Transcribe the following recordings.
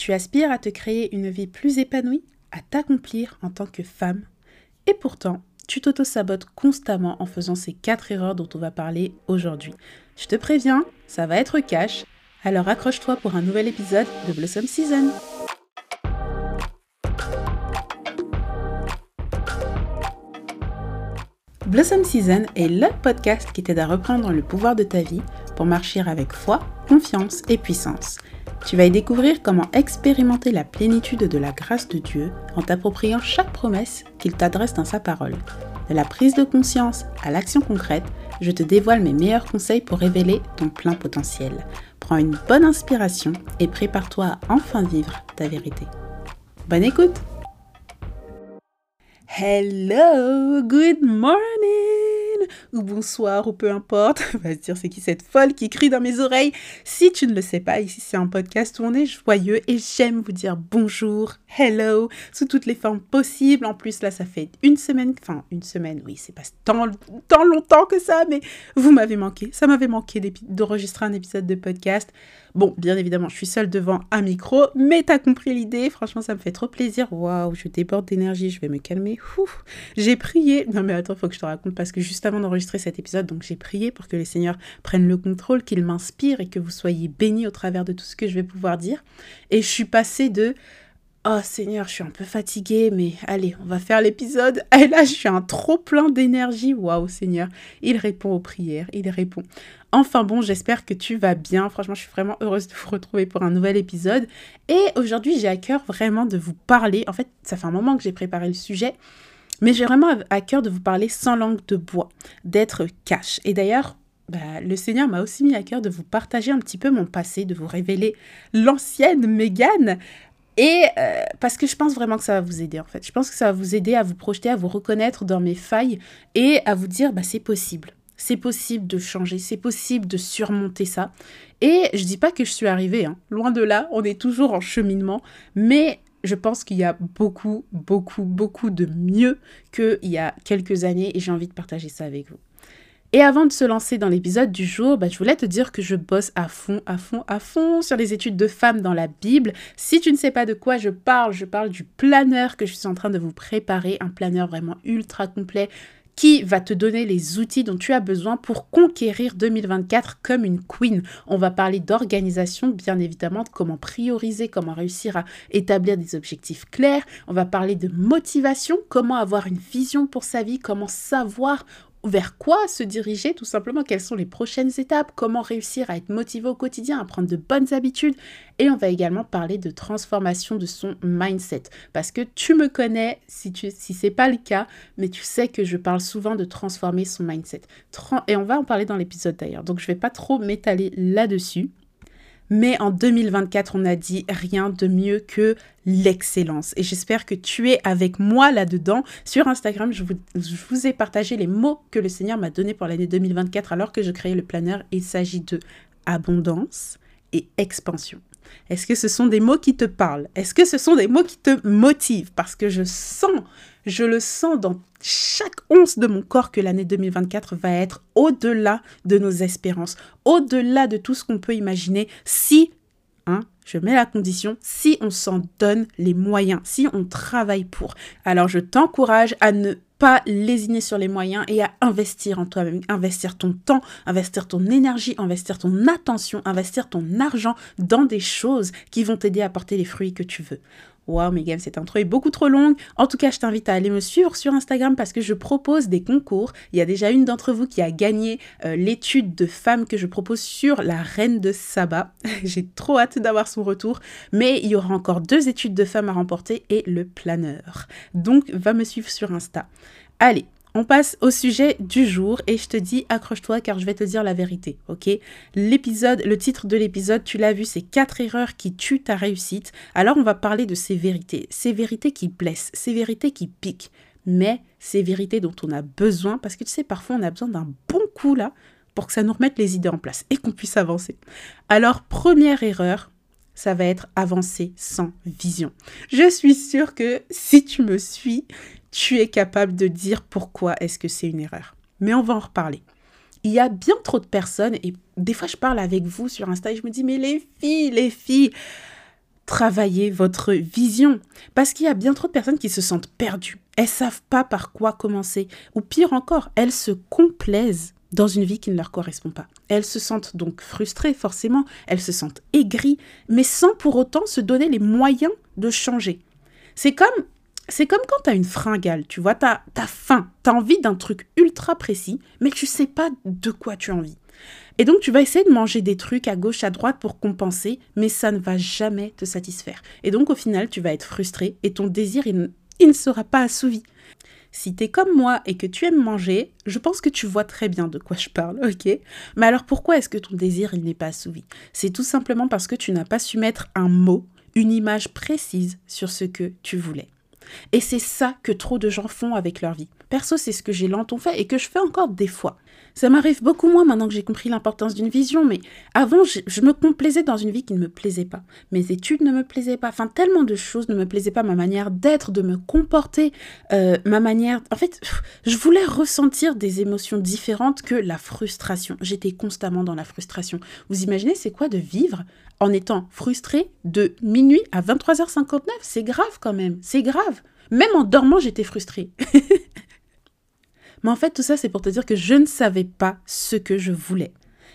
Tu aspires à te créer une vie plus épanouie, à t'accomplir en tant que femme, et pourtant, tu t'auto-sabotes constamment en faisant ces quatre erreurs dont on va parler aujourd'hui. Je te préviens, ça va être cash, alors accroche-toi pour un nouvel épisode de Blossom Season. Blossom Season est le podcast qui t'aide à reprendre le pouvoir de ta vie pour marcher avec foi, confiance et puissance. Tu vas y découvrir comment expérimenter la plénitude de la grâce de Dieu en t'appropriant chaque promesse qu'il t'adresse dans sa parole. De la prise de conscience à l'action concrète, je te dévoile mes meilleurs conseils pour révéler ton plein potentiel. Prends une bonne inspiration et prépare-toi à enfin vivre ta vérité. Bonne écoute Hello, good morning ou bonsoir ou peu importe. On va se dire c'est qui cette folle qui crie dans mes oreilles? Si tu ne le sais pas, ici c'est un podcast où on est joyeux et j'aime vous dire bonjour, hello, sous toutes les formes possibles. En plus là ça fait une semaine, enfin une semaine, oui c'est pas tant, tant longtemps que ça, mais vous m'avez manqué. Ça m'avait manqué d'enregistrer un épisode de podcast. Bon, bien évidemment, je suis seule devant un micro, mais t'as compris l'idée. Franchement, ça me fait trop plaisir. Waouh, je déborde d'énergie, je vais me calmer. J'ai prié. Non, mais attends, faut que je te raconte parce que juste avant d'enregistrer cet épisode, donc j'ai prié pour que les seigneurs prennent le contrôle, qu'ils m'inspirent et que vous soyez bénis au travers de tout ce que je vais pouvoir dire. Et je suis passée de Oh Seigneur, je suis un peu fatiguée, mais allez, on va faire l'épisode. Et là, je suis un trop plein d'énergie. Waouh Seigneur, il répond aux prières, il répond. Enfin bon, j'espère que tu vas bien. Franchement, je suis vraiment heureuse de vous retrouver pour un nouvel épisode. Et aujourd'hui, j'ai à cœur vraiment de vous parler. En fait, ça fait un moment que j'ai préparé le sujet. Mais j'ai vraiment à cœur de vous parler sans langue de bois, d'être cash. Et d'ailleurs, bah, le Seigneur m'a aussi mis à cœur de vous partager un petit peu mon passé, de vous révéler l'ancienne Mégane, et euh, parce que je pense vraiment que ça va vous aider en fait. Je pense que ça va vous aider à vous projeter, à vous reconnaître dans mes failles et à vous dire bah c'est possible. C'est possible de changer, c'est possible de surmonter ça. Et je dis pas que je suis arrivée, hein. loin de là, on est toujours en cheminement, mais je pense qu'il y a beaucoup, beaucoup, beaucoup de mieux qu'il y a quelques années et j'ai envie de partager ça avec vous. Et avant de se lancer dans l'épisode du jour, bah, je voulais te dire que je bosse à fond, à fond, à fond sur les études de femmes dans la Bible. Si tu ne sais pas de quoi je parle, je parle du planeur que je suis en train de vous préparer, un planeur vraiment ultra complet qui va te donner les outils dont tu as besoin pour conquérir 2024 comme une queen. On va parler d'organisation, bien évidemment, de comment prioriser, comment réussir à établir des objectifs clairs. On va parler de motivation, comment avoir une vision pour sa vie, comment savoir vers quoi se diriger, tout simplement, quelles sont les prochaines étapes, comment réussir à être motivé au quotidien, à prendre de bonnes habitudes? Et on va également parler de transformation de son mindset. Parce que tu me connais, si, ce n'est pas le cas, mais tu sais que je parle souvent de transformer son mindset. Et on va en parler dans l'épisode d'ailleurs. Donc je ne vais pas trop m'étaler là-dessus. Mais en 2024, on a dit rien de mieux que l'excellence. Et j'espère que tu es avec moi là-dedans. Sur Instagram, je vous, ai partagé les mots que le Seigneur m'a donnés pour l'année 2024 alors que je créais le planeur. Il s'agit de abondance et expansion. Est-ce que ce sont des mots qui te parlent? Est-ce que ce sont des mots qui te motivent? Parce que je sens, je le sens dans chaque once de mon corps que l'année 2024 va être au-delà de nos espérances, au-delà de tout ce qu'on peut imaginer si, hein, je mets la condition, si on s'en donne les moyens, si on travaille pour. Alors je t'encourage à ne pas lésiner sur les moyens et à investir en toi-même, investir ton temps, investir ton énergie, investir ton attention, investir ton argent dans des choses qui vont t'aider à porter les fruits que tu veux. Waouh, Megan, cette intro est beaucoup trop longue. En tout cas, je t'invite à aller me suivre sur Instagram parce que je propose des concours. Il y a déjà une d'entre vous qui a gagné euh, l'étude de femmes que je propose sur la reine de Saba. J'ai trop hâte d'avoir son retour. Mais il y aura encore deux études de femmes à remporter et le planeur. Donc, va me suivre sur Insta. Allez, on passe au sujet du jour et je te dis accroche-toi car je vais te dire la vérité, ok? L'épisode, le titre de l'épisode, tu l'as vu, c'est quatre erreurs qui tuent ta réussite. Alors on va parler de ces vérités, ces vérités qui blessent, ces vérités qui piquent, mais ces vérités dont on a besoin parce que tu sais parfois on a besoin d'un bon coup là pour que ça nous remette les idées en place et qu'on puisse avancer. Alors première erreur, ça va être avancer sans vision. Je suis sûre que si tu me suis, tu es capable de dire pourquoi est-ce que c'est une erreur. Mais on va en reparler. Il y a bien trop de personnes, et des fois je parle avec vous sur Insta et je me dis, mais les filles, les filles, travailler votre vision. Parce qu'il y a bien trop de personnes qui se sentent perdues. Elles savent pas par quoi commencer. Ou pire encore, elles se complaisent dans une vie qui ne leur correspond pas. Elles se sentent donc frustrées, forcément, elles se sentent aigries, mais sans pour autant se donner les moyens de changer. C'est comme, c'est comme quand tu as une fringale, tu vois, tu as, faim, tu as envie d'un truc ultra précis, mais tu sais pas de quoi tu as envie. Et donc tu vas essayer de manger des trucs à gauche, à droite pour compenser, mais ça ne va jamais te satisfaire. Et donc au final, tu vas être frustré et ton désir, il ne sera pas assouvi. Si t'es comme moi et que tu aimes manger, je pense que tu vois très bien de quoi je parle, ok? Mais alors pourquoi est-ce que ton désir il n'est pas assouvi? C'est tout simplement parce que tu n'as pas su mettre un mot, une image précise sur ce que tu voulais. Et c'est ça que trop de gens font avec leur vie. Perso, c'est ce que j'ai longtemps fait et que je fais encore des fois. Ça m'arrive beaucoup moins maintenant que j'ai compris l'importance d'une vision, mais avant, je, me complaisais dans une vie qui ne me plaisait pas. Mes études ne me plaisaient pas, enfin tellement de choses ne me plaisaient pas, ma manière d'être, de me comporter, euh, ma manière... En fait, je voulais ressentir des émotions différentes que la frustration. J'étais constamment dans la frustration. Vous imaginez, c'est quoi de vivre en étant frustré de minuit à 23h59 C'est grave quand même, c'est grave. Même en dormant, j'étais frustrée. Mais en fait, tout ça, c'est pour te dire que je ne savais pas ce que je voulais.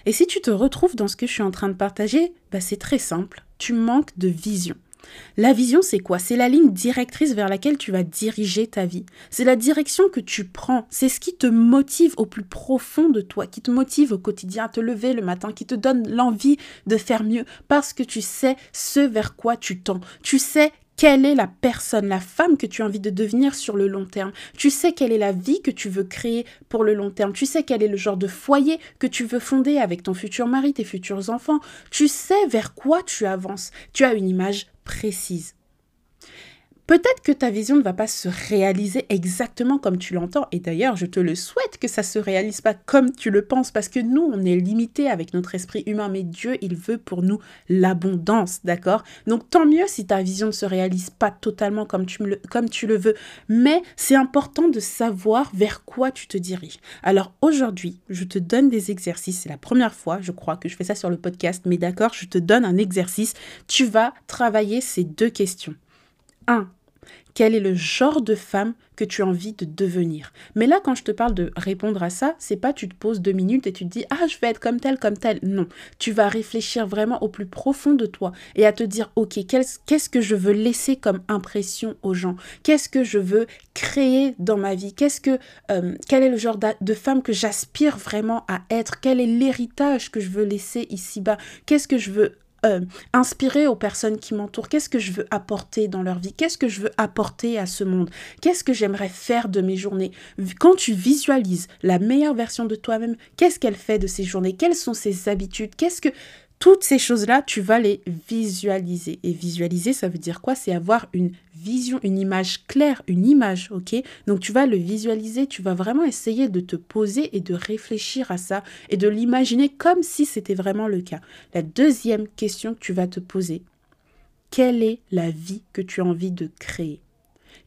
Et si tu te retrouves dans ce que je suis en train de partager, bah c'est très simple. Tu manques de vision. La vision, c'est quoi? C'est la ligne directrice vers laquelle tu vas diriger ta vie. C'est la direction que tu prends. C'est ce qui te motive au plus profond de toi, qui te motive au quotidien à te lever le matin, qui te donne l'envie de faire mieux parce que tu sais ce vers quoi tu tends. Tu sais quelle est la personne, la femme que tu as envie de devenir sur le long terme. Tu sais quelle est la vie que tu veux créer pour le long terme. Tu sais quel est le genre de foyer que tu veux fonder avec ton futur mari, tes futurs enfants. Tu sais vers quoi tu avances. Tu as une image précise. Peut-être que ta vision ne va pas se réaliser exactement comme tu l'entends, et d'ailleurs je te le souhaite que ça se réalise pas comme tu le penses, parce que nous on est limité avec notre esprit humain, mais Dieu il veut pour nous l'abondance, d'accord? Donc tant mieux si ta vision ne se réalise pas totalement comme tu, le, comme tu le veux, mais c'est important de savoir vers quoi tu te diriges. Alors aujourd'hui je te donne des exercices, c'est la première fois je crois que je fais ça sur le podcast, mais d'accord, je te donne un exercice, tu vas travailler ces deux questions. 1. Quel est le genre de femme que tu as envie de devenir? Mais là, quand je te parle de répondre à ça, c'est pas tu te poses deux minutes et tu te dis ah je vais être comme telle comme telle. Non, tu vas réfléchir vraiment au plus profond de toi et à te dire ok qu'est-ce que je veux laisser comme impression aux gens? Qu'est-ce que je veux créer dans ma vie? Qu'est-ce que euh, quel est le genre de femme que j'aspire vraiment à être? Quel est l'héritage que je veux laisser ici bas Qu'est-ce que je veux euh, inspirer aux personnes qui m'entourent. Qu'est-ce que je veux apporter dans leur vie? Qu'est-ce que je veux apporter à ce monde? Qu'est-ce que j'aimerais faire de mes journées? Quand tu visualises la meilleure version de toi-même, qu'est-ce qu'elle fait de ses journées? Quelles sont ses habitudes? Qu'est-ce que toutes ces choses-là, tu vas les visualiser. Et visualiser, ça veut dire quoi? C'est avoir une vision, une image claire, une image, ok? Donc tu vas le visualiser, tu vas vraiment essayer de te poser et de réfléchir à ça et de l'imaginer comme si c'était vraiment le cas. La deuxième question que tu vas te poser, quelle est la vie que tu as envie de créer?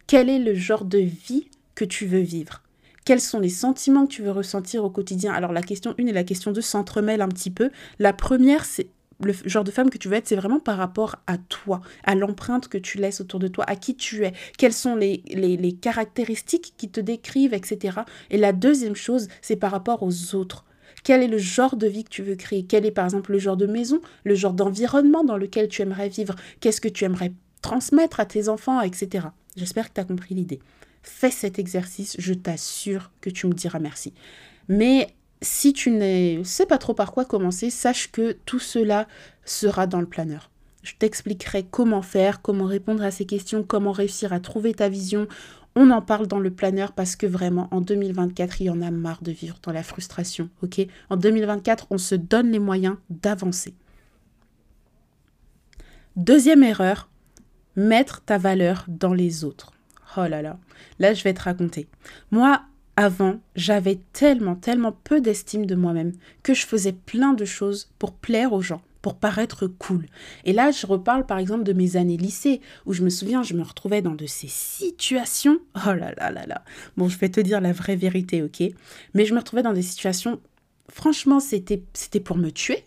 Quel est le genre de vie que tu veux vivre? Quels sont les sentiments que tu veux ressentir au quotidien? Alors la question 1 et la question 2 s'entremêlent un petit peu. La première, c'est le genre de femme que tu veux être, c'est vraiment par rapport à toi, à l'empreinte que tu laisses autour de toi, à qui tu es, quelles sont les, les, caractéristiques qui te décrivent, etc. Et la deuxième chose, c'est par rapport aux autres. Quel est le genre de vie que tu veux créer? Quel est par exemple le genre de maison, le genre d'environnement dans lequel tu aimerais vivre? Qu'est-ce que tu aimerais transmettre à tes enfants, etc. J'espère que tu as compris l'idée fais cet exercice, je t'assure que tu me diras merci. Mais si tu ne sais pas trop par quoi commencer, sache que tout cela sera dans le planeur. Je t'expliquerai comment faire, comment répondre à ces questions, comment réussir à trouver ta vision. On en parle dans le planeur parce que vraiment, en 2024, il y en a marre de vivre dans la frustration. En 2024, on se donne les moyens d'avancer. Deuxième erreur, mettre ta valeur dans les autres. Oh là là, là je vais te raconter. Moi, avant, j'avais tellement, tellement peu d'estime de moi-même que je faisais plein de choses pour plaire aux gens, pour paraître cool. Et là, je reparle par exemple de mes années lycée, où je me souviens, je me retrouvais dans de ces situations. Oh là là là là. Bon, je vais te dire la vraie vérité, ok? Mais je me retrouvais dans des situations, franchement, c'était, c'était pour me tuer.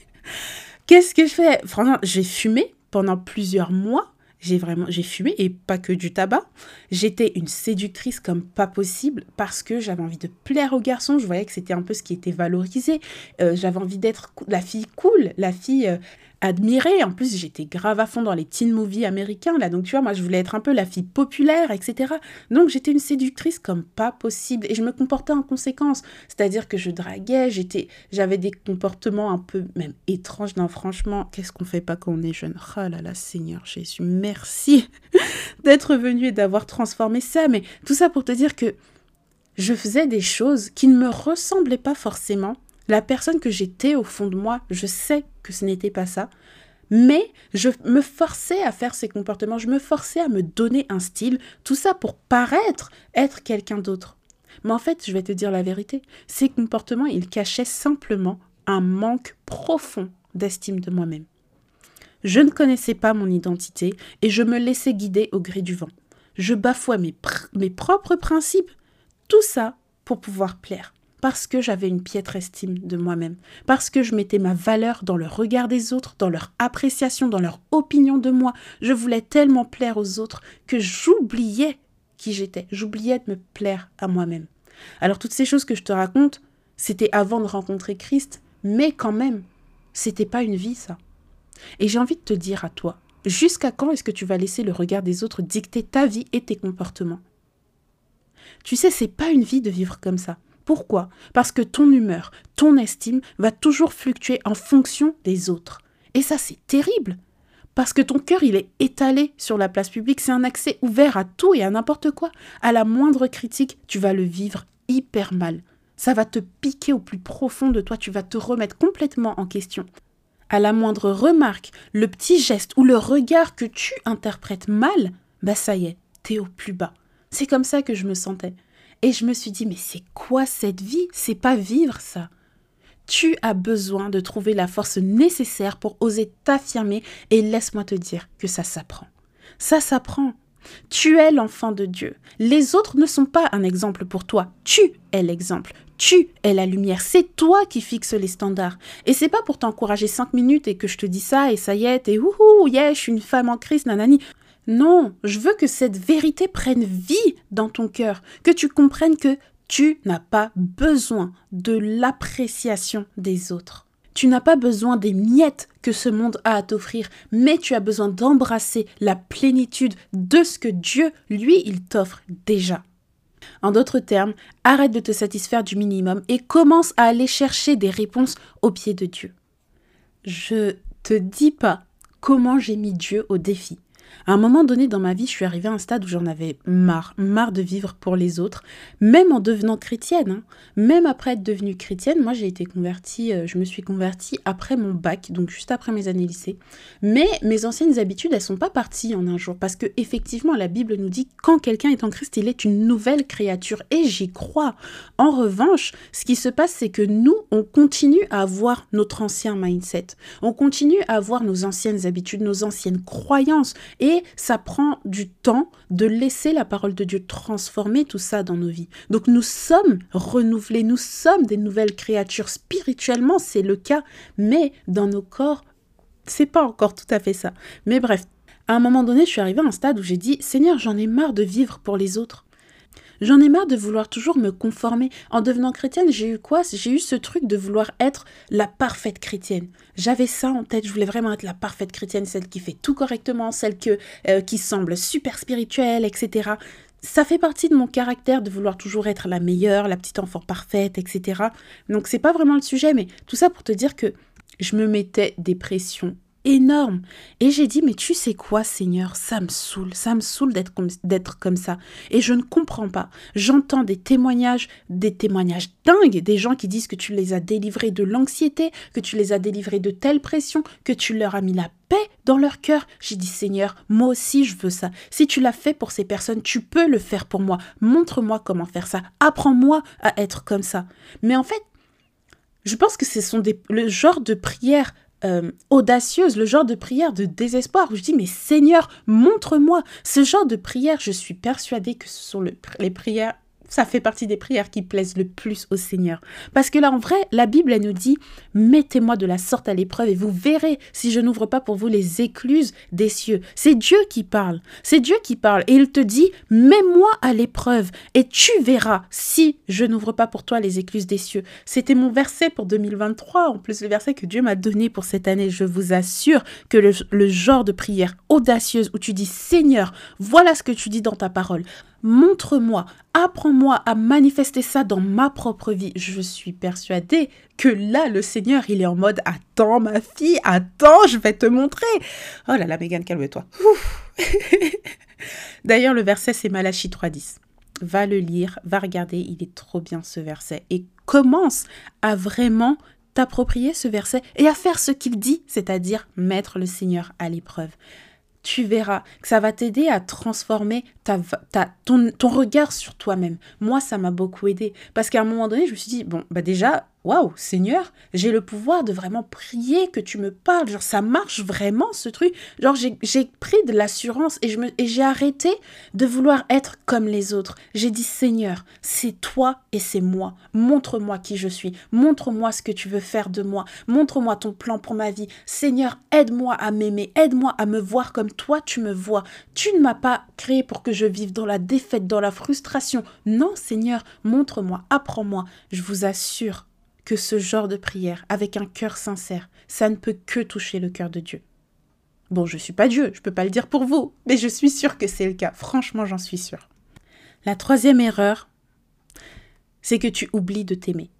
Qu'est-ce que je fais? Franchement, j'ai fumé pendant plusieurs mois, j'ai vraiment j'ai fumé et pas que du tabac. J'étais une séductrice comme pas possible parce que j'avais envie de plaire aux garçons. Je voyais que c'était un peu ce qui était valorisé. Euh, j'avais envie d'être la fille cool, la fille euh, admirer. En plus, j'étais grave à fond dans les teen movies américains, là. Donc, tu vois, moi, je voulais être un peu la fille populaire, etc. Donc, j'étais une séductrice comme pas possible. Et je me comportais en conséquence. C'est-à-dire que je draguais, j'étais, j'avais des comportements un peu même étranges. Non, franchement, qu'est-ce qu'on fait pas quand on est jeune? Oh là là, Seigneur Jésus, merci d'être venu et d'avoir transformé ça. Mais tout ça pour te dire que je faisais des choses qui ne me ressemblaient pas forcément la personne que j'étais au fond de moi, je sais que ce n'était pas ça, mais je me forçais à faire ces comportements, je me forçais à me donner un style, tout ça pour paraître être quelqu'un d'autre. Mais en fait, je vais te dire la vérité, ces comportements, ils cachaient simplement un manque profond d'estime de moi-même. Je ne connaissais pas mon identité et je me laissais guider au gré du vent. Je bafouais mes, mes propres principes, tout ça pour pouvoir plaire parce que j'avais une piètre estime de moi-même, parce que je mettais ma valeur dans le regard des autres, dans leur appréciation, dans leur opinion de moi. Je voulais tellement plaire aux autres que j'oubliais qui j'étais, j'oubliais de me plaire à moi-même. Alors toutes ces choses que je te raconte, c'était avant de rencontrer Christ, mais quand même, c'était pas une vie ça. Et j'ai envie de te dire à toi, jusqu'à quand est-ce que tu vas laisser le regard des autres dicter ta vie et tes comportements? Tu sais, c'est pas une vie de vivre comme ça. Pourquoi? Parce que ton humeur, ton estime va toujours fluctuer en fonction des autres. Et ça, c'est terrible. Parce que ton cœur, il est étalé sur la place publique. C'est un accès ouvert à tout et à n'importe quoi. À la moindre critique, tu vas le vivre hyper mal. Ça va te piquer au plus profond de toi. Tu vas te remettre complètement en question. À la moindre remarque, le petit geste ou le regard que tu interprètes mal, bah ça y est, t'es au plus bas. C'est comme ça que je me sentais. Et je me suis dit, mais c'est quoi cette vie? C'est pas vivre ça. Tu as besoin de trouver la force nécessaire pour oser t'affirmer et laisse-moi te dire que ça s'apprend. Ça s'apprend. Tu es l'enfant de Dieu. Les autres ne sont pas un exemple pour toi. Tu es l'exemple. Tu es la lumière. C'est toi qui fixes les standards. Et c'est pas pour t'encourager cinq minutes et que je te dis ça et ça y est, et ouhou, yeah, je suis une femme en crise, nanani. Non, je veux que cette vérité prenne vie dans ton cœur, que tu comprennes que tu n'as pas besoin de l'appréciation des autres. Tu n'as pas besoin des miettes que ce monde a à t'offrir, mais tu as besoin d'embrasser la plénitude de ce que Dieu, lui, il t'offre déjà. En d'autres termes, arrête de te satisfaire du minimum et commence à aller chercher des réponses au pied de Dieu. Je te dis pas comment j'ai mis Dieu au défi. À un moment donné dans ma vie, je suis arrivée à un stade où j'en avais marre, marre de vivre pour les autres, même en devenant chrétienne. Hein. Même après être devenue chrétienne, moi j'ai été convertie, euh, je me suis convertie après mon bac, donc juste après mes années lycée. Mais mes anciennes habitudes, elles sont pas parties en un jour, parce que effectivement, la Bible nous dit quand quelqu'un est en Christ, il est une nouvelle créature, et j'y crois. En revanche, ce qui se passe, c'est que nous, on continue à avoir notre ancien mindset, on continue à avoir nos anciennes habitudes, nos anciennes croyances, et ça prend du temps de laisser la parole de Dieu transformer tout ça dans nos vies. Donc nous sommes renouvelés, nous sommes des nouvelles créatures. Spirituellement, c'est le cas, mais dans nos corps, c'est pas encore tout à fait ça. Mais bref, à un moment donné, je suis arrivée à un stade où j'ai dit Seigneur, j'en ai marre de vivre pour les autres. J'en ai marre de vouloir toujours me conformer. En devenant chrétienne, j'ai eu quoi? J'ai eu ce truc de vouloir être la parfaite chrétienne. J'avais ça en tête, je voulais vraiment être la parfaite chrétienne, celle qui fait tout correctement, celle euh, qui semble super spirituelle, etc. Ça fait partie de mon caractère de vouloir toujours être la meilleure, la petite enfant parfaite, etc. Donc c'est pas vraiment le sujet, mais tout ça pour te dire que je me mettais des pressions énorme. Et j'ai dit, mais tu sais quoi, Seigneur, ça me saoule, ça me saoule d'être comme, comme ça. Et je ne comprends pas. J'entends des témoignages, des témoignages dingues, des gens qui disent que tu les as délivrés de l'anxiété, que tu les as délivrés de telle pression, que tu leur as mis la paix dans leur cœur. J'ai dit, Seigneur, moi aussi je veux ça. Si tu l'as fait pour ces personnes, tu peux le faire pour moi. Montre-moi comment faire ça. Apprends-moi à être comme ça. Mais en fait, je pense que ce sont des, le genre de prières euh, audacieuse, le genre de prière de désespoir où je dis mais Seigneur, montre-moi ce genre de prière. Je suis persuadée que ce sont les prières ça fait partie des prières qui plaisent le plus au Seigneur. Parce que là, en vrai, la Bible, elle nous dit, mettez-moi de la sorte à l'épreuve et vous verrez si je n'ouvre pas pour vous les écluses des cieux. C'est Dieu qui parle. C'est Dieu qui parle. Et il te dit, mets-moi à l'épreuve et tu verras si je n'ouvre pas pour toi les écluses des cieux. C'était mon verset pour 2023, en plus le verset que Dieu m'a donné pour cette année. Je vous assure que le, le genre de prière audacieuse où tu dis, Seigneur, voilà ce que tu dis dans ta parole montre-moi, apprends-moi à manifester ça dans ma propre vie. Je suis persuadée que là, le Seigneur, il est en mode Attends, ma fille, attends, je vais te montrer. Oh là là, Megan, calme-toi. D'ailleurs, le verset, c'est Malachie 3.10. Va le lire, va regarder, il est trop bien ce verset. Et commence à vraiment t'approprier ce verset et à faire ce qu'il dit, c'est-à-dire mettre le Seigneur à l'épreuve tu verras que ça va t'aider à transformer ta, ton, ton regard sur toi-même. Moi, ça m'a beaucoup aidé parce qu'à un moment donné, je me suis dit, bon, bah déjà, waouh, Seigneur, j'ai le pouvoir de vraiment prier que tu me parles. Genre, ça marche vraiment ce truc. Genre, j'ai pris de l'assurance et j'ai arrêté de vouloir être comme les autres. J'ai dit, Seigneur, c'est toi et c'est moi. Montre-moi qui je suis. Montre-moi ce que tu veux faire de moi. Montre-moi ton plan pour ma vie. Seigneur, aide-moi à m'aimer. Aide-moi à me voir comme toi tu me vois. Tu ne m'as pas créé pour que je vive dans la défaite, dans la frustration. Non, Seigneur, montre-moi, apprends-moi. Je vous assure que ce genre de prière, avec un cœur sincère, ça ne peut que toucher le cœur de Dieu. Bon, je ne suis pas Dieu, je ne peux pas le dire pour vous, mais je suis sûre que c'est le cas. Franchement, j'en suis sûre. La troisième erreur, c'est que tu oublies de t'aimer.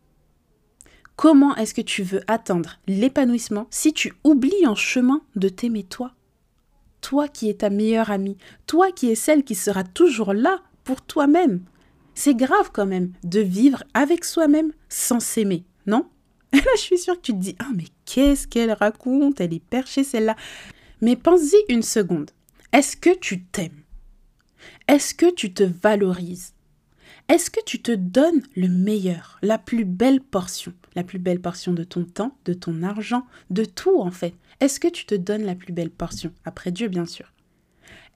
Comment est-ce que tu veux atteindre l'épanouissement si tu oublies en chemin de t'aimer toi? Toi qui es ta meilleure amie, toi qui es celle qui sera toujours là pour toi-même. C'est grave quand même de vivre avec soi-même sans s'aimer non? Là, je suis sûre que tu te dis Ah, mais qu'est-ce qu'elle raconte? Elle est perchée celle-là. Mais pense-y une seconde. Est-ce que tu t'aimes? Est-ce que tu te valorises? Est-ce que tu te donnes le meilleur, la plus belle portion? La plus belle portion de ton temps, de ton argent, de tout en fait. Est-ce que tu te donnes la plus belle portion? Après Dieu, bien sûr.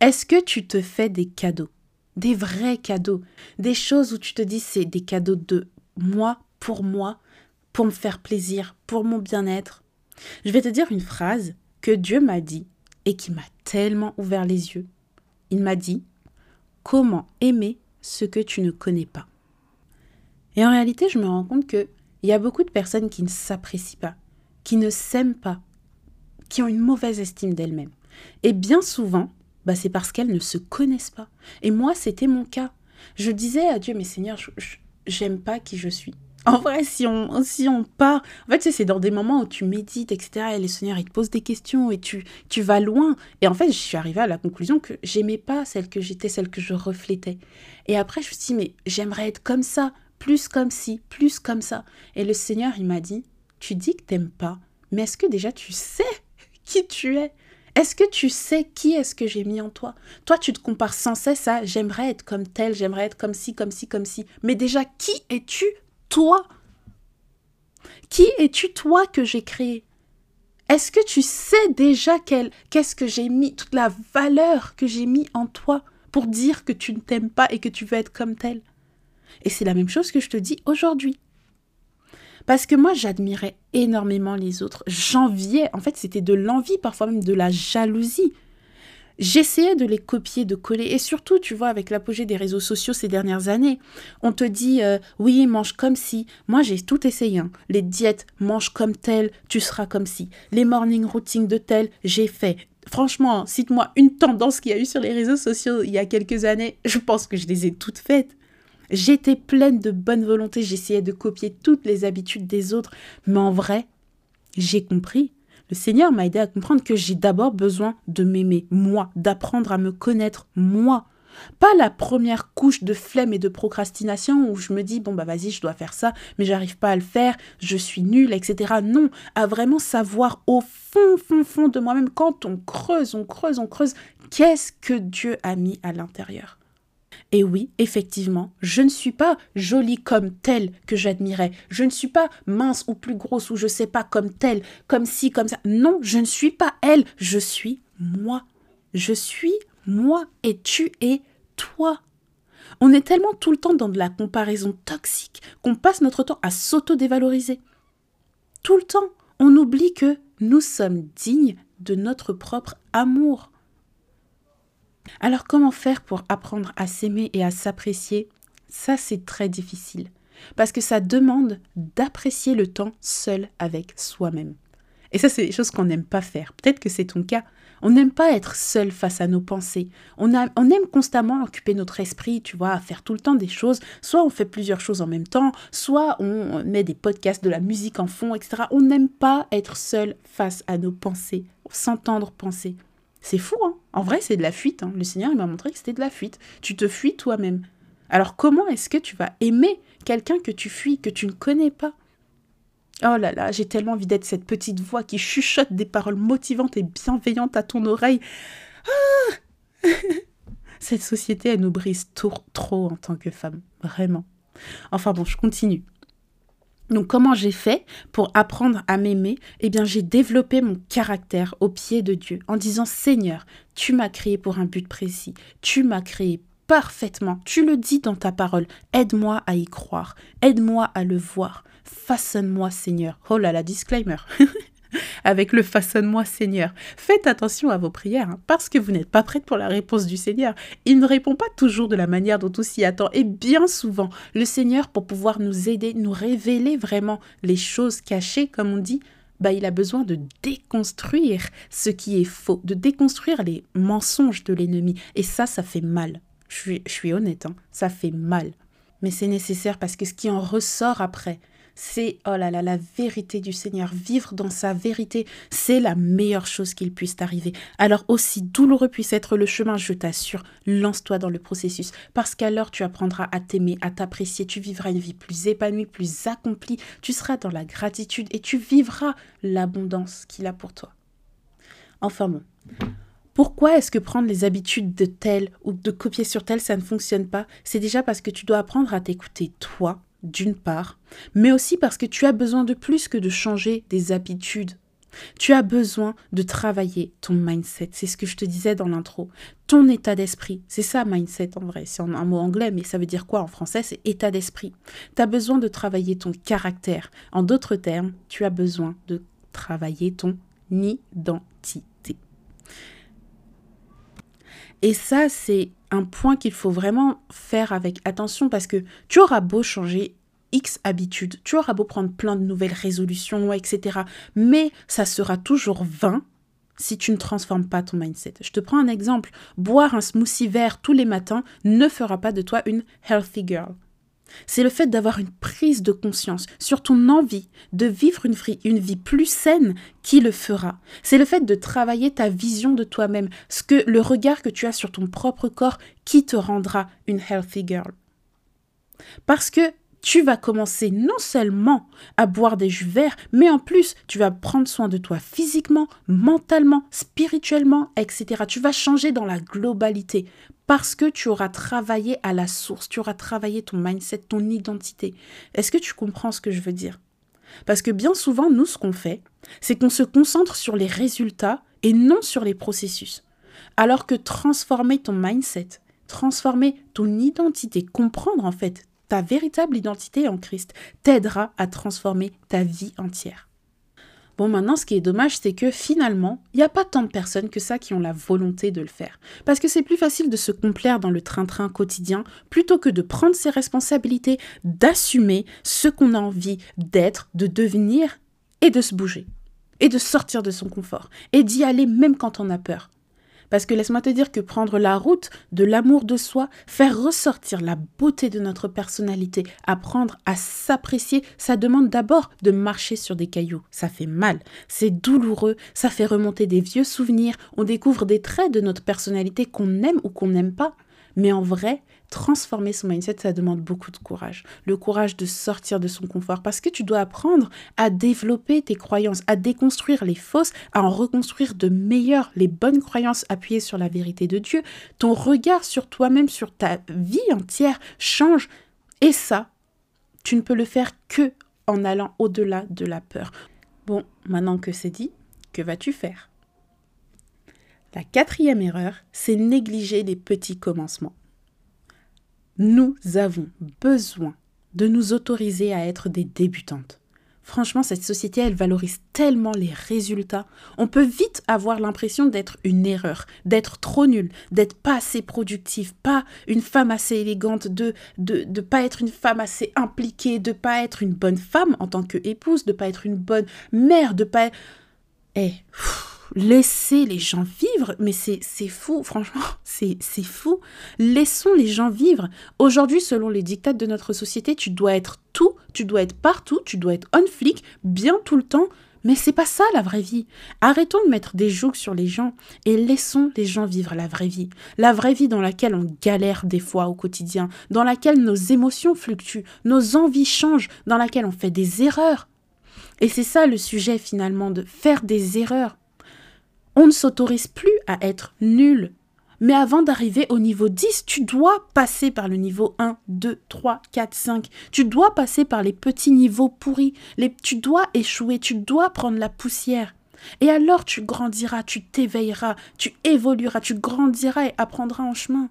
Est-ce que tu te fais des cadeaux? Des vrais cadeaux Des choses où tu te dis c'est des cadeaux de moi, pour moi, pour me faire plaisir, pour mon bien-être. Je vais te dire une phrase que Dieu m'a dit et qui m'a tellement ouvert les yeux. Il m'a dit Comment aimer ce que tu ne connais pas? Et en réalité, je me rends compte qu'il y a beaucoup de personnes qui ne s'apprécient pas, qui ne s'aiment pas, qui ont une mauvaise estime d'elles-mêmes. Et bien souvent, bah, c'est parce qu'elles ne se connaissent pas. Et moi, c'était mon cas. Je disais à Dieu, mais Seigneur, j'aime pas qui je suis. En vrai, si on, si on part, en fait, c'est dans des moments où tu médites, etc. Et les seigneurs, ils te posent des questions et tu, tu vas loin. Et en fait, je suis arrivée à la conclusion que j'aimais pas celle que j'étais, celle que je reflétais. Et après, je me suis dit, mais j'aimerais être comme ça, plus comme ci, plus comme ça. Et le Seigneur, il m'a dit, tu dis que t'aimes pas, mais est-ce que déjà tu sais qui tu es? Est-ce que tu sais qui est-ce que j'ai mis en toi? Toi, tu te compares sans cesse à j'aimerais être comme tel, j'aimerais être comme ci, comme ci, comme ci. Mais déjà, qui es-tu toi Qui es-tu toi que j'ai créé? Est-ce que tu sais déjà qu'est-ce que j'ai mis, toute la valeur que j'ai mis en toi pour dire que tu ne t'aimes pas et que tu veux être comme tel? Et c'est la même chose que je te dis aujourd'hui. Parce que moi, j'admirais énormément les autres. J'enviais, en fait, c'était de l'envie, parfois même de la jalousie. J'essayais de les copier, de coller. Et surtout, tu vois, avec l'apogée des réseaux sociaux ces dernières années, on te dit euh, oui, mange comme si. Moi, j'ai tout essayé. Hein. Les diètes, mange comme tel, tu seras comme si. Les morning routines de tel, j'ai fait. Franchement, cite-moi une tendance qu'il y a eu sur les réseaux sociaux il y a quelques années. Je pense que je les ai toutes faites. J'étais pleine de bonne volonté, j'essayais de copier toutes les habitudes des autres. Mais en vrai, j'ai compris le Seigneur m'a aidé à comprendre que j'ai d'abord besoin de m'aimer, moi, d'apprendre à me connaître, moi. Pas la première couche de flemme et de procrastination où je me dis, bon bah vas-y, je dois faire ça, mais j'arrive pas à le faire, je suis nulle, etc. Non, à vraiment savoir au fond, fond, fond de moi-même, quand on creuse, on creuse, on creuse, qu'est-ce que Dieu a mis à l'intérieur? Et oui, effectivement, je ne suis pas jolie comme telle que j'admirais. Je ne suis pas mince ou plus grosse ou je sais pas comme telle, comme ci, comme ça. Non, je ne suis pas elle, je suis moi. Je suis moi et tu es toi. On est tellement tout le temps dans de la comparaison toxique qu'on passe notre temps à s'auto-dévaloriser. Tout le temps, on oublie que nous sommes dignes de notre propre amour. Alors comment faire pour apprendre à s'aimer et à s'apprécier? Ça, c'est très difficile. Parce que ça demande d'apprécier le temps seul avec soi-même. Et ça, c'est des choses qu'on n'aime pas faire. Peut-être que c'est ton cas. On n'aime pas être seul face à nos pensées. On, aime constamment occuper notre esprit, tu vois, à faire tout le temps des choses. Soit on fait plusieurs choses en même temps, soit on met des podcasts, de la musique en fond, etc. On n'aime pas être seul face à nos pensées, s'entendre penser. C'est fou, hein En vrai, c'est de la fuite. Hein. Le Seigneur, m'a montré que c'était de la fuite. Tu te fuis toi-même. Alors comment est-ce que tu vas aimer quelqu'un que tu fuis, que tu ne connais pas? Oh là là, j'ai tellement envie d'être cette petite voix qui chuchote des paroles motivantes et bienveillantes à ton oreille. Ah cette société, elle nous brise trop en tant que femme. Vraiment. Enfin bon, je continue. Donc comment j'ai fait pour apprendre à m'aimer? Eh bien j'ai développé mon caractère au pied de Dieu en disant Seigneur, tu m'as créé pour un but précis, tu m'as créé parfaitement, tu le dis dans ta parole, aide-moi à y croire, aide-moi à le voir, façonne-moi Seigneur. Oh là là, disclaimer avec le façonne-moi Seigneur. Faites attention à vos prières, hein, parce que vous n'êtes pas prête pour la réponse du Seigneur. Il ne répond pas toujours de la manière dont on s'y attend. Et bien souvent, le Seigneur, pour pouvoir nous aider, nous révéler vraiment les choses cachées, comme on dit, bah, il a besoin de déconstruire ce qui est faux, de déconstruire les mensonges de l'ennemi. Et ça, ça fait mal. Je suis, honnête, hein, ça fait mal. Mais c'est nécessaire parce que ce qui en ressort après, c'est, oh là là, la vérité du Seigneur. Vivre dans sa vérité, c'est la meilleure chose qu'il puisse t'arriver. Alors aussi douloureux puisse être le chemin, je t'assure, lance-toi dans le processus, parce qu'alors tu apprendras à t'aimer, à t'apprécier, tu vivras une vie plus épanouie, plus accomplie, tu seras dans la gratitude et tu vivras l'abondance qu'il a pour toi. Enfin bon. Pourquoi est-ce que prendre les habitudes de tel ou de copier sur tel, ça ne fonctionne pas? C'est déjà parce que tu dois apprendre à t'écouter toi, d'une part, mais aussi parce que tu as besoin de plus que de changer des habitudes. Tu as besoin de travailler ton mindset. C'est ce que je te disais dans l'intro. Ton état d'esprit. C'est ça, mindset en vrai. C'est un mot anglais, mais ça veut dire quoi en français? C'est état d'esprit. Tu as besoin de travailler ton caractère. En d'autres termes, tu as besoin de travailler ton identité. Et ça, c'est un point qu'il faut vraiment faire avec attention parce que tu auras beau changer X habitudes, tu auras beau prendre plein de nouvelles résolutions, etc. Mais ça sera toujours vain si tu ne transformes pas ton mindset. Je te prends un exemple. Boire un smoothie vert tous les matins ne fera pas de toi une healthy girl. C'est le fait d'avoir une prise de conscience sur ton envie de vivre une, vie plus saine qui le fera. C'est le fait de travailler ta vision de toi-même, ce que le regard que tu as sur ton propre corps qui te rendra une healthy girl. Parce que tu vas commencer non seulement à boire des jus verts, mais en plus, tu vas prendre soin de toi physiquement, mentalement, spirituellement, etc. Tu vas changer dans la globalité parce que tu auras travaillé à la source, tu auras travaillé ton mindset, ton identité. Est-ce que tu comprends ce que je veux dire? Parce que bien souvent, nous, ce qu'on fait, c'est qu'on se concentre sur les résultats et non sur les processus. Alors que transformer ton mindset, transformer ton identité, comprendre en fait ta véritable identité en Christ, t'aidera à transformer ta vie entière. Bon, maintenant, ce qui est dommage, c'est que finalement, il n'y a pas tant de personnes que ça qui ont la volonté de le faire. Parce que c'est plus facile de se complaire dans le train-train quotidien plutôt que de prendre ses responsabilités, d'assumer ce qu'on a envie d'être, de devenir et de se bouger. Et de sortir de son confort. Et d'y aller même quand on a peur. Parce que laisse-moi te dire que prendre la route de l'amour de soi, faire ressortir la beauté de notre personnalité, apprendre à s'apprécier, ça demande d'abord de marcher sur des cailloux. Ça fait mal, c'est douloureux, ça fait remonter des vieux souvenirs, on découvre des traits de notre personnalité qu'on aime ou qu'on n'aime pas. Mais en vrai, transformer son mindset, ça demande beaucoup de courage. Le courage de sortir de son confort parce que tu dois apprendre à développer tes croyances, à déconstruire les fausses, à en reconstruire de meilleures, les bonnes croyances appuyées sur la vérité de Dieu. Ton regard sur toi-même, sur ta vie entière change. Et ça, tu ne peux le faire que en allant au-delà de la peur. Bon, maintenant que c'est dit, que vas-tu faire? La quatrième erreur, c'est négliger les petits commencements. nous avons besoin de nous autoriser à être des débutantes. Franchement, cette société, elle valorise tellement les résultats. On peut vite avoir l'impression d'être une erreur, d'être trop nul, d'être pas assez productive, pas une femme assez élégante, de de de pas être une femme assez impliquée, de pas être une bonne femme en tant qu'épouse, de pas être une bonne mère, de pas Eh, laissez les gens vivre, mais c'est fou, franchement, c'est fou. Laissons les gens vivre. Aujourd'hui, selon les dictats de notre société, tu dois être tout, tu dois être partout, tu dois être on flic, bien tout le temps. Mais c'est pas ça la vraie vie. Arrêtons de mettre des jougs sur les gens et laissons les gens vivre la vraie vie. La vraie vie dans laquelle on galère des fois au quotidien, dans laquelle nos émotions fluctuent, nos envies changent, dans laquelle on fait des erreurs. Et c'est ça le sujet finalement de faire des erreurs. On ne s'autorise plus à être nul. Mais avant d'arriver au niveau 10, tu dois passer par le niveau 1, 2, 3, 4, 5. Tu dois passer par les petits niveaux pourris. Les, tu dois échouer, tu dois prendre la poussière. Et alors tu grandiras, tu t'éveilleras, tu évolueras, tu grandiras et apprendras en chemin.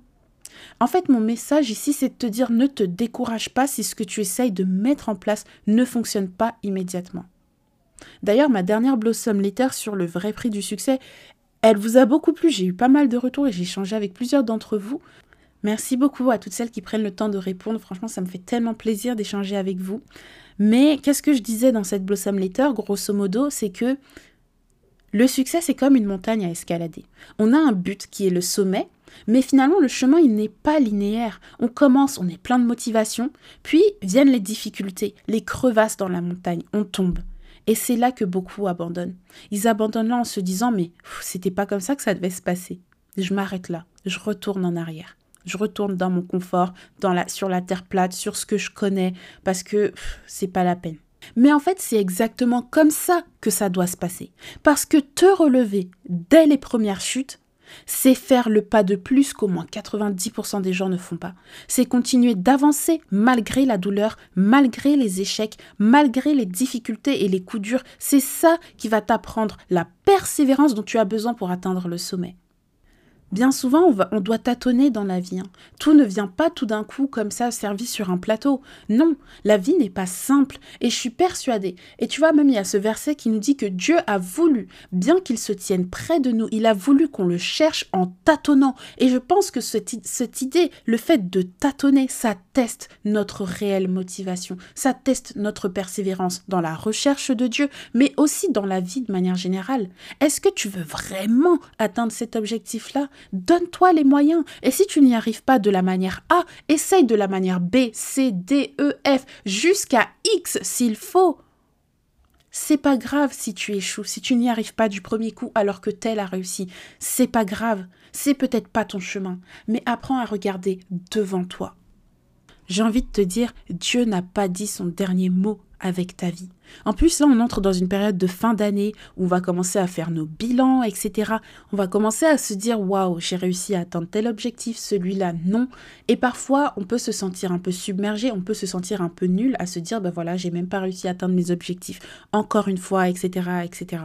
En fait, mon message ici, c'est de te dire ne te décourage pas si ce que tu essayes de mettre en place ne fonctionne pas immédiatement. D'ailleurs, ma dernière Blossom Letter sur le vrai prix du succès, elle vous a beaucoup plu. J'ai eu pas mal de retours et j'ai échangé avec plusieurs d'entre vous. Merci beaucoup à toutes celles qui prennent le temps de répondre. Franchement, ça me fait tellement plaisir d'échanger avec vous. Mais qu'est-ce que je disais dans cette Blossom Letter, grosso modo, c'est que le succès, c'est comme une montagne à escalader. On a un but qui est le sommet, mais finalement, le chemin, il n'est pas linéaire. On commence, on est plein de motivation, puis viennent les difficultés, les crevasses dans la montagne, on tombe. Et c'est là que beaucoup abandonnent. Ils abandonnent là en se disant mais c'était pas comme ça que ça devait se passer. Je m'arrête là, je retourne en arrière. Je retourne dans mon confort, dans la, sur la terre plate, sur ce que je connais, parce que c'est pas la peine. Mais en fait, c'est exactement comme ça que ça doit se passer. Parce que te relever dès les premières chutes, c'est faire le pas de plus qu'au moins 90% des gens ne font pas. C'est continuer d'avancer malgré la douleur, malgré les échecs, malgré les difficultés et les coups durs. C'est ça qui va t'apprendre la persévérance dont tu as besoin pour atteindre le sommet. Bien souvent, on, doit tâtonner dans la vie. Hein. Tout ne vient pas tout d'un coup comme ça servi sur un plateau. Non, la vie n'est pas simple et je suis persuadée. Et tu vois, même il y a ce verset qui nous dit que Dieu a voulu, bien qu'il se tienne près de nous, il a voulu qu'on le cherche en tâtonnant. Et je pense que cette, cette idée, le fait de tâtonner, ça teste notre réelle motivation, ça teste notre persévérance dans la recherche de Dieu, mais aussi dans la vie de manière générale. Est-ce que tu veux vraiment atteindre cet objectif-là? Donne-toi les moyens. Et si tu n'y arrives pas de la manière A, essaye de la manière B, C, D, E, F, jusqu'à X s'il faut. C'est pas grave si tu échoues, si tu n'y arrives pas du premier coup alors que tel a réussi. C'est pas grave. C'est peut-être pas ton chemin, mais apprends à regarder devant toi. J'ai envie de te dire, Dieu n'a pas dit son dernier mot avec ta vie. En plus, là, on entre dans une période de fin d'année où on va commencer à faire nos bilans, etc. On va commencer à se dire waouh, j'ai réussi à atteindre tel objectif, celui-là non. Et parfois, on peut se sentir un peu submergé, on peut se sentir un peu nul à se dire ben voilà, j'ai même pas réussi à atteindre mes objectifs, encore une fois, etc., etc.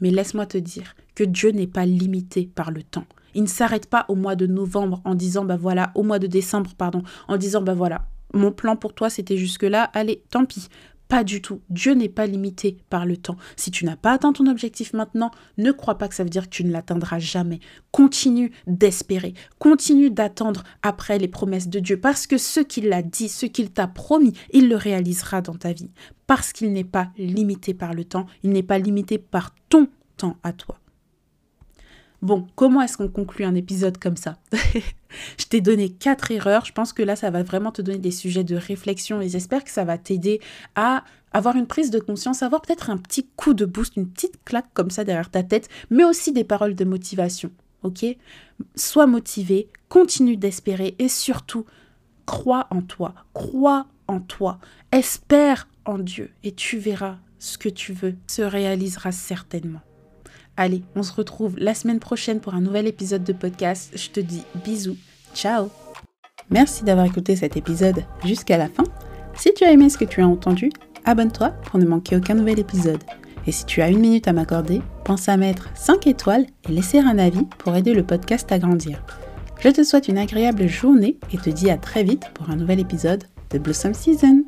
Mais laisse-moi te dire que Dieu n'est pas limité par le temps. Il ne s'arrête pas au mois de novembre en disant ben voilà, au mois de décembre, pardon, en disant ben voilà, mon plan pour toi c'était jusque-là, allez, tant pis. Pas du tout. Dieu n'est pas limité par le temps. Si tu n'as pas atteint ton objectif maintenant, ne crois pas que ça veut dire que tu ne l'atteindras jamais. Continue d'espérer. Continue d'attendre après les promesses de Dieu. Parce que ce qu'il a dit, ce qu'il t'a promis, il le réalisera dans ta vie. Parce qu'il n'est pas limité par le temps. Il n'est pas limité par ton temps à toi. Bon, comment est-ce qu'on conclut un épisode comme ça Je t'ai donné quatre erreurs. Je pense que là, ça va vraiment te donner des sujets de réflexion et j'espère que ça va t'aider à avoir une prise de conscience, avoir peut-être un petit coup de boost, une petite claque comme ça derrière ta tête, mais aussi des paroles de motivation. Ok? Sois motivé, continue d'espérer et surtout, crois en toi, crois en toi, espère en Dieu et tu verras ce que tu veux se réalisera certainement. Allez, on se retrouve la semaine prochaine pour un nouvel épisode de podcast. Je te dis bisous. Ciao. Merci d'avoir écouté cet épisode jusqu'à la fin. Si tu as aimé ce que tu as entendu, abonne-toi pour ne manquer aucun nouvel épisode. Et si tu as une minute à m'accorder, pense à mettre 5 étoiles et laisser un avis pour aider le podcast à grandir. Je te souhaite une agréable journée et te dis à très vite pour un nouvel épisode de Blossom Season.